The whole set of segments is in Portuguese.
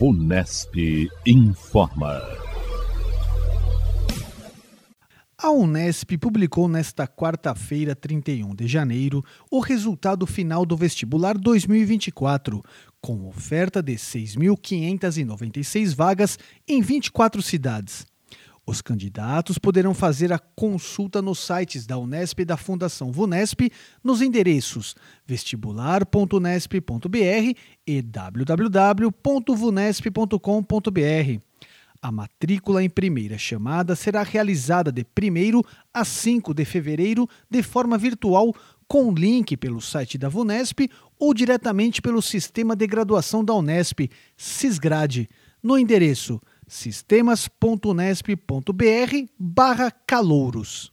Unesp informa. A Unesp publicou nesta quarta-feira, 31 de janeiro, o resultado final do vestibular 2024, com oferta de 6.596 vagas em 24 cidades. Os candidatos poderão fazer a consulta nos sites da Unesp e da Fundação Vunesp nos endereços vestibular.unesp.br e www.vunesp.com.br. A matrícula em primeira chamada será realizada de 1 a 5 de fevereiro de forma virtual, com link pelo site da Vunesp ou diretamente pelo sistema de graduação da Unesp, Cisgrade, no endereço sistemas.unesp.br barra calouros.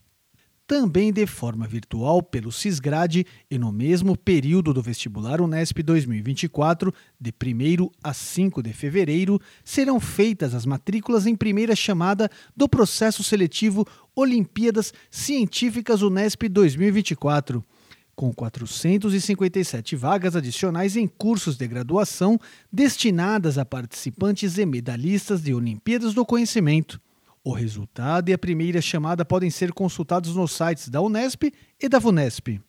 Também de forma virtual pelo Cisgrade e no mesmo período do vestibular Unesp 2024, de 1 a 5 de fevereiro, serão feitas as matrículas em primeira chamada do processo seletivo Olimpíadas Científicas Unesp 2024 com 457 vagas adicionais em cursos de graduação destinadas a participantes e medalhistas de Olimpíadas do Conhecimento. O resultado e a primeira chamada podem ser consultados nos sites da Unesp e da Vunesp.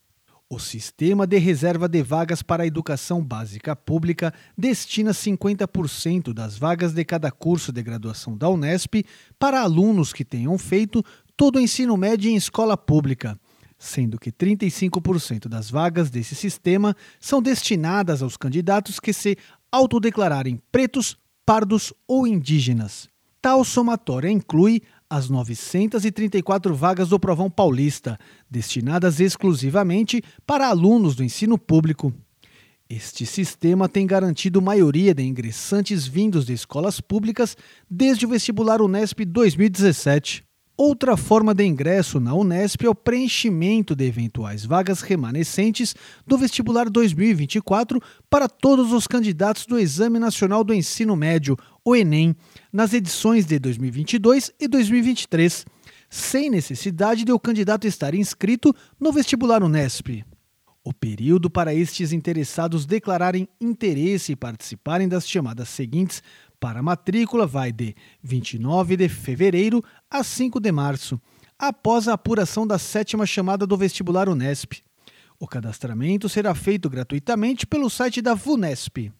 O Sistema de Reserva de Vagas para a Educação Básica Pública destina 50% das vagas de cada curso de graduação da Unesp para alunos que tenham feito todo o ensino médio em escola pública sendo que 35% das vagas desse sistema são destinadas aos candidatos que se autodeclararem pretos, pardos ou indígenas. Tal somatória inclui as 934 vagas do Provão Paulista, destinadas exclusivamente para alunos do ensino público. Este sistema tem garantido maioria de ingressantes vindos de escolas públicas desde o vestibular Unesp 2017. Outra forma de ingresso na Unesp é o preenchimento de eventuais vagas remanescentes do vestibular 2024 para todos os candidatos do Exame Nacional do Ensino Médio, o Enem, nas edições de 2022 e 2023, sem necessidade de o candidato estar inscrito no vestibular Unesp. O período para estes interessados declararem interesse e participarem das chamadas seguintes para a matrícula vai de 29 de fevereiro a 5 de março, após a apuração da sétima chamada do vestibular Unesp. O cadastramento será feito gratuitamente pelo site da VUNESP.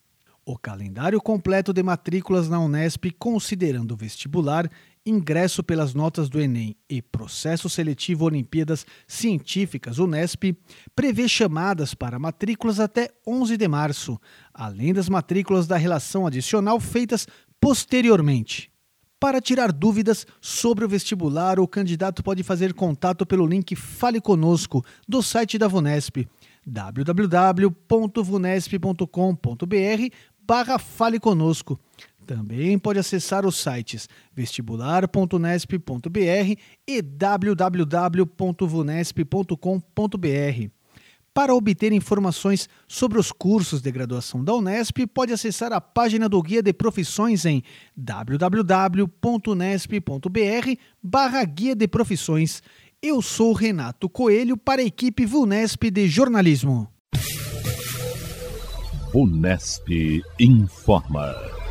O calendário completo de matrículas na Unesp, considerando o vestibular, ingresso pelas notas do Enem e processo seletivo Olimpíadas Científicas Unesp, prevê chamadas para matrículas até 11 de março, além das matrículas da relação adicional feitas posteriormente. Para tirar dúvidas sobre o vestibular, o candidato pode fazer contato pelo link Fale Conosco do site da Vunesp www.vunesp.com.br barra Fale Conosco também pode acessar os sites vestibular.unesp.br e www.vunesp.com.br. Para obter informações sobre os cursos de graduação da Unesp, pode acessar a página do Guia de Profissões em www.unesp.br barra Guia de Profissões. Eu sou Renato Coelho para a equipe Vunesp de Jornalismo. Unesp informa.